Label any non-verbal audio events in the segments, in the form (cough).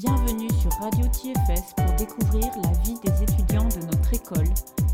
Bienvenue sur Radio TFS pour découvrir la vie des étudiants de notre école,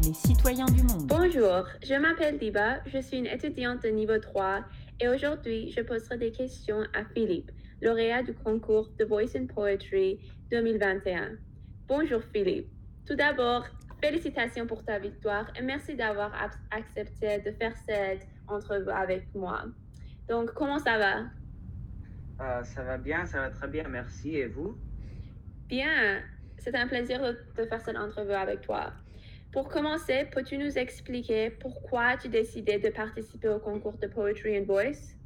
les citoyens du monde. Bonjour, je m'appelle Diba, je suis une étudiante de niveau 3 et aujourd'hui je poserai des questions à Philippe, lauréat du concours The Voice in Poetry 2021. Bonjour Philippe. Tout d'abord, félicitations pour ta victoire et merci d'avoir accepté de faire cette entrevue avec moi. Donc, comment ça va? Euh, ça va bien, ça va très bien, merci. Et vous? Bien, c'est un plaisir de, faire cette entrevue avec toi. Pour commencer, peux-tu nous expliquer pourquoi tu décidé de participer au concours de Poetry and Voice?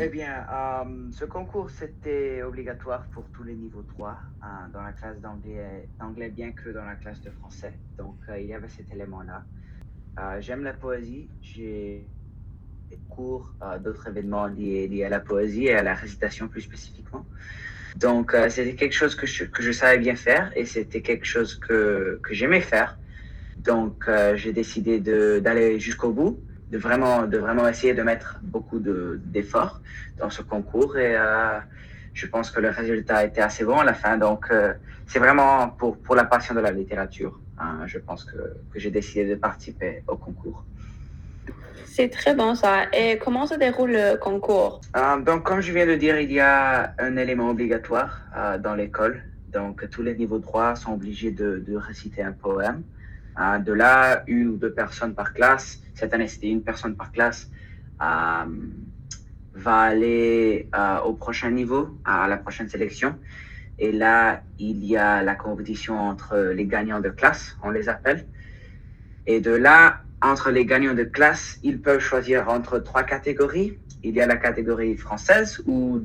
Eh bien, euh, ce concours, c'était obligatoire pour tous les niveaux 3 hein, dans la classe d'anglais, bien que dans la classe de français. Donc, euh, il y avait cet élément-là. j'aime la poésie. J'ai des cours, d'autres événements liés, à la poésie et à la récitation plus spécifiquement. Donc, euh, c'était quelque chose que je, savais bien faire et c'était quelque chose que, que j'aimais faire. Donc, euh, j'ai décidé d'aller jusqu'au bout, de vraiment, de vraiment essayer de mettre beaucoup d'efforts dans ce concours et euh, je pense que le résultat était assez bon à la fin. Donc, c'est vraiment pour, pour la passion de la littérature. Hein, je pense que, que j'ai décidé de participer au concours. C'est très bon ça. Et comment se déroule le concours? Euh, Donc, comme je viens de dire, il y a un élément obligatoire euh, dans l'école. Donc, tous les niveaux 3 sont obligés de, réciter un poème. Euh, de là, une ou deux personnes par classe, cette année c'était une personne par classe, va aller au prochain niveau, à la prochaine sélection. Et là, il y a la compétition entre les gagnants de classe, on les appelle. Et de là, entre les gagnants de classe, ils peuvent choisir entre trois catégories. Il y a la catégorie française où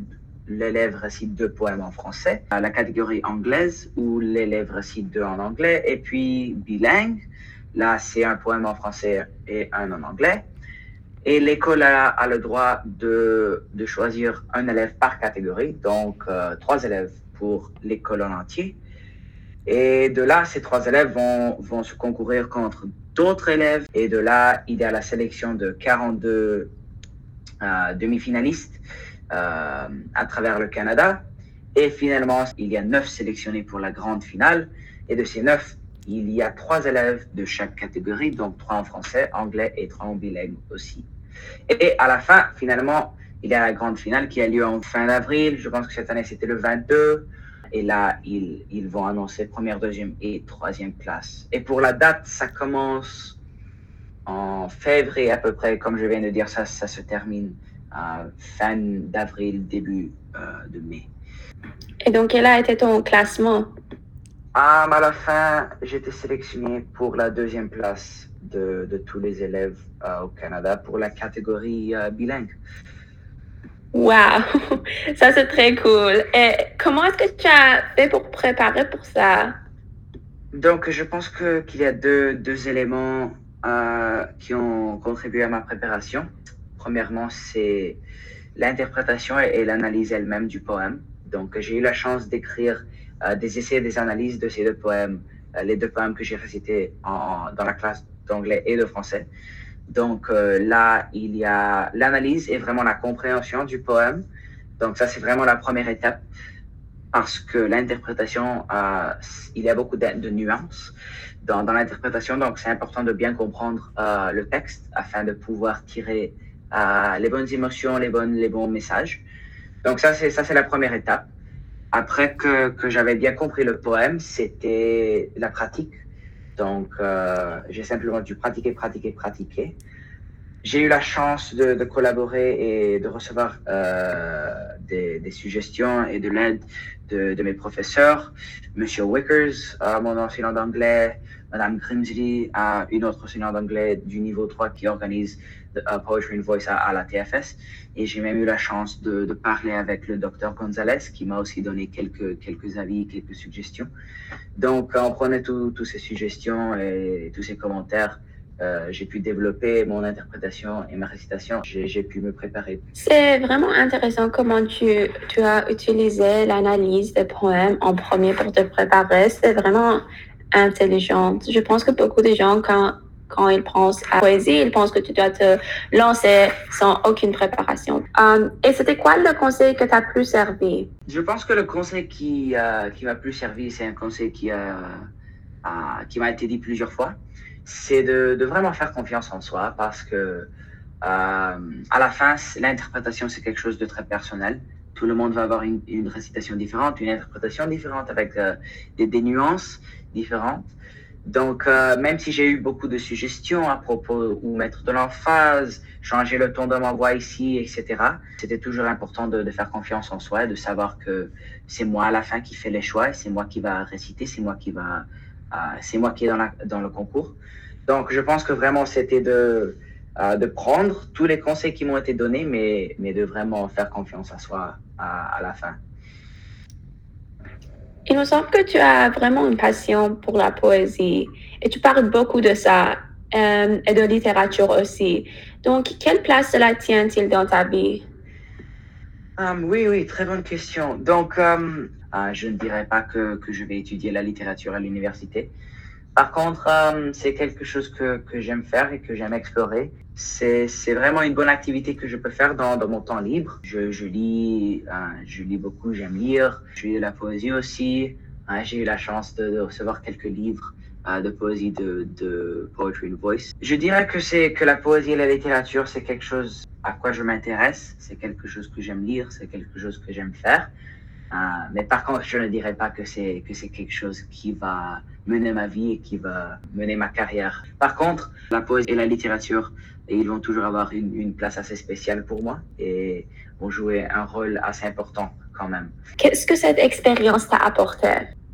l'élève récite deux poèmes en français, la catégorie anglaise où l'élève récite deux en anglais, et puis bilingue, là c'est un poème en français et un en anglais. Et l'école a, le droit de, de, choisir un élève par catégorie, donc euh, trois élèves pour l'école en entier. Et de là, ces trois élèves vont, vont se concourir contre d'autres élèves. Et de là, il y a la sélection de 42 euh, demi-finalistes euh, à travers le Canada. Et finalement, il y a neuf sélectionnés pour la grande finale. Et de ces neuf, il y a trois élèves de chaque catégorie, donc trois en français, anglais et trois en bilingue aussi. Et à la fin, finalement, il y a la grande finale qui a lieu en fin d'avril. Je pense que cette année, c'était le 22. Et là, ils, ils, vont annoncer première, deuxième et troisième place. Et pour la date, ça commence en février à peu près. Comme je viens de dire, ça, ça se termine à fin d'avril, début euh, de mai. Et donc, quel a été ton classement? Ah, À la fin, j'étais sélectionné pour la deuxième place de, de tous les élèves euh, au Canada pour la catégorie euh, bilingue. Wow, (laughs) ça c'est très cool. Et comment est-ce que tu as fait pour préparer pour ça? Donc, je pense qu'il y a deux, deux éléments euh, qui ont contribué à ma préparation. Premièrement, c'est l'interprétation et, l'analyse elle-même du poème. Donc, j'ai eu la chance d'écrire euh, des essais et des analyses de ces deux poèmes, euh, les deux poèmes que j'ai récités dans la classe d'anglais et de français. Donc euh, là, il y a l'analyse et vraiment la compréhension du poème. Donc ça, c'est vraiment la première étape parce que l'interprétation, euh, il y a beaucoup de, nuances dans, l'interprétation. Donc c'est important de bien comprendre euh, le texte afin de pouvoir tirer les bonnes émotions, les, bonnes, les bons messages. Donc ça, c'est ça, c'est la première étape. Après que j'avais bien compris le poème, c'était la pratique. Donc, euh, j'ai simplement dû pratiquer, pratiquer, pratiquer. J'ai eu la chance de, de, collaborer et de recevoir euh, des, des, suggestions et de l'aide de, de, mes professeurs. Monsieur Wickers, euh, mon enseignant d'anglais, Madame Grimsley, euh, une autre enseignante d'anglais du niveau 3 qui organise uh, Poetry and Voice à, à, la TFS. Et j'ai même eu la chance de, de parler avec le docteur Gonzalez qui m'a aussi donné quelques, quelques avis, quelques suggestions. Donc, en prenant toutes ces suggestions et tous ces commentaires, euh, j'ai pu développer mon interprétation et ma récitation. J'ai pu me préparer. C'est vraiment intéressant comment tu, tu as utilisé l'analyse des poèmes en premier pour te préparer. C'est vraiment intelligent. Je pense que beaucoup de gens, quand quand ils pensent à la poésie, ils pensent que tu dois te lancer sans aucune préparation. Euh, et c'était quoi le conseil que t'as plus servi? Je pense que le conseil qui, euh, qui m'a plus servi, c'est un conseil qui, qui m'a été dit plusieurs fois. C'est de, de, vraiment faire confiance en soi parce que à la fin, l'interprétation, c'est quelque chose de très personnel tout le monde va avoir une, récitation différente, une interprétation différente avec euh, des, nuances différentes. Donc, euh, même si j'ai eu beaucoup de suggestions à propos ou mettre de l'emphase, changer le ton de ma voix ici, etc., c'était toujours important de, faire confiance en soi, de savoir que c'est moi à la fin qui fais les choix, c'est moi qui va réciter, c'est moi qui va, euh, c'est moi qui est dans, la, dans le concours. Donc, je pense que vraiment c'était de de prendre tous les conseils qui m'ont été donnés, mais, mais de vraiment faire confiance à soi à, à, la fin. Il me semble que tu as vraiment une passion pour la poésie et tu parles beaucoup de ça euh, et de littérature aussi. Donc, quelle place cela tient-il dans ta vie? Um, oui, oui, très bonne question. Donc, um, je ne dirais pas que, que, je vais étudier la littérature à l'université. Par contre, um, c'est quelque chose que, que j'aime faire et que j'aime explorer c'est vraiment une bonne activité que je peux faire dans, dans mon temps libre. Je, je lis, euh, je lis beaucoup, j'aime lire. Je lis de la poésie aussi. Euh, J'ai eu la chance de, recevoir quelques livres euh, de poésie de, Poetry in Voice. Je dirais que que la poésie et la littérature, c'est quelque chose à quoi je m'intéresse. C'est quelque chose que j'aime lire, c'est quelque chose que j'aime faire. Euh, mais par contre, je ne dirais pas que c'est que c'est quelque chose qui va mener ma vie et qui va mener ma carrière. Par contre, la poésie et la littérature, ils vont toujours avoir une, une place assez spéciale pour moi et vont jouer un rôle assez important quand même. Qu'est-ce que cette expérience t'a apporté?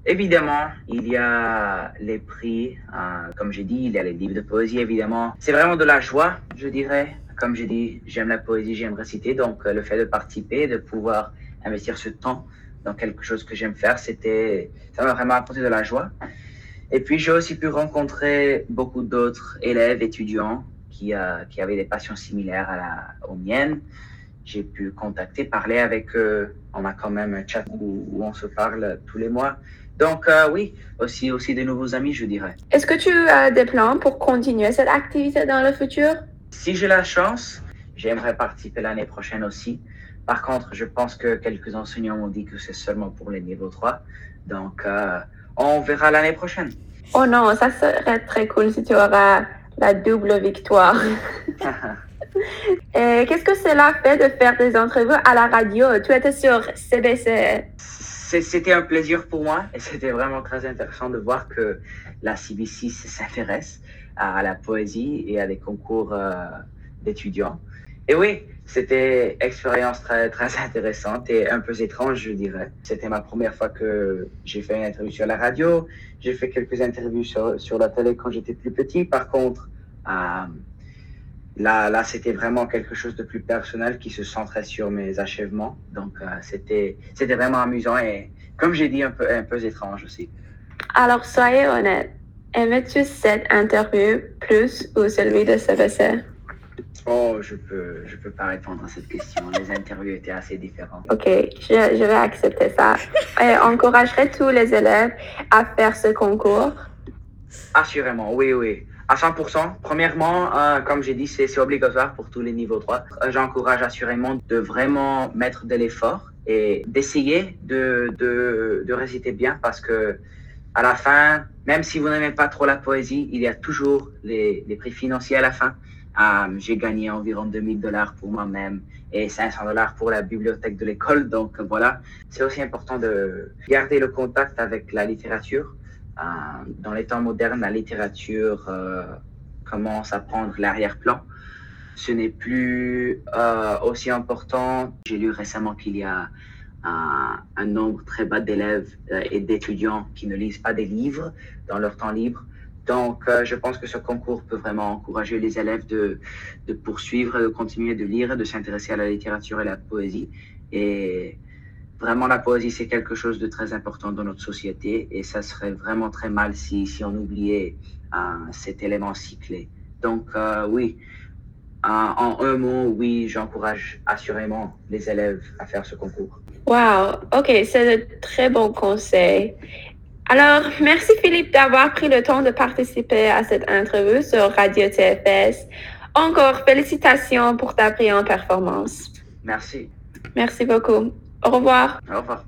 Évidemment, il y a les prix, euh, comme j'ai dit, il y a les livres de poésie, évidemment. C'est vraiment de la joie, je dirais. Comme j'ai dit, j'aime la poésie, j'aime réciter, donc euh, le fait de participer, de pouvoir investir ce temps dans quelque chose que j'aime faire. C'était, ça m'a vraiment apporté de la joie. Et puis, j'ai aussi pu rencontrer beaucoup d'autres élèves, étudiants qui, euh, qui avaient des passions similaires à la, aux miennes. J'ai pu contacter, parler avec eux. On a quand même un chat où, où on se parle tous les mois. Donc, euh, oui, aussi, aussi de nouveaux amis, je dirais. Est-ce que tu as des plans pour continuer cette activité dans le futur? Si j'ai la chance, j'aimerais participer l'année prochaine aussi. Par contre, je pense que quelques enseignants m'ont dit que c'est seulement pour les niveaux 3. Donc, euh, on verra l'année prochaine. Oh non, ça serait très cool si tu auras la double victoire. (laughs) Qu'est-ce que cela fait de faire des entrevues à la radio? Tu étais sur CBC. C'était un plaisir pour moi et c'était vraiment très intéressant de voir que la CBC s'intéresse à la poésie et à des concours euh, d'étudiants. Et oui, c'était expérience très, très intéressante et un peu étrange, je dirais. C'était ma première fois que j'ai fait une interview sur la radio. J'ai fait quelques interviews sur, sur la télé quand j'étais plus petit. Par contre, euh, là, là c'était vraiment quelque chose de plus personnel qui se centrait sur mes achèvements. Donc, euh, c'était, vraiment amusant et, comme j'ai dit, un peu, un peu étrange aussi. Alors, soyez honnête. Aimais-tu cette interview plus ou celui de CBC? Oh, je peux, je peux pas répondre à cette question. Les interviews étaient assez différentes. Ok, je, je vais accepter ça. Et encouragerais tous les élèves à faire ce concours? Assurément, oui, oui. À 100%. Premièrement, euh, comme j'ai dit, c'est obligatoire pour tous les niveaux 3. Euh, J'encourage assurément de vraiment mettre de l'effort et d'essayer de, de, de réciter bien parce que à la fin, même si vous n'aimez pas trop la poésie, il y a toujours les, les prix financiers à la fin. Um, j'ai gagné environ 2000 dollars pour moi-même et 500 dollars pour la bibliothèque de l'école. Donc voilà, c'est aussi important de garder le contact avec la littérature. Euh, dans les temps modernes, la littérature euh, commence à prendre l'arrière-plan. Ce n'est plus euh, aussi important. J'ai lu récemment qu'il y a un, un nombre très bas d'élèves et d'étudiants qui ne lisent pas des livres dans leur temps libre. Donc, euh, je pense que ce concours peut vraiment encourager les élèves de, poursuivre, de continuer de lire, de s'intéresser à la littérature et à la poésie. Et vraiment, la poésie, c'est quelque chose de très important dans notre société et ça serait vraiment très mal si, on oubliait euh, cet élément cyclé. Donc, euh, oui, en un mot, oui, j'encourage assurément les élèves à faire ce concours. Wow, ok, c'est de très bons conseils. Alors, merci Philippe d'avoir pris le temps de participer à cette interview sur Radio TFS. Encore félicitations pour ta brillante performance. Merci. Merci beaucoup. Au revoir. Au revoir.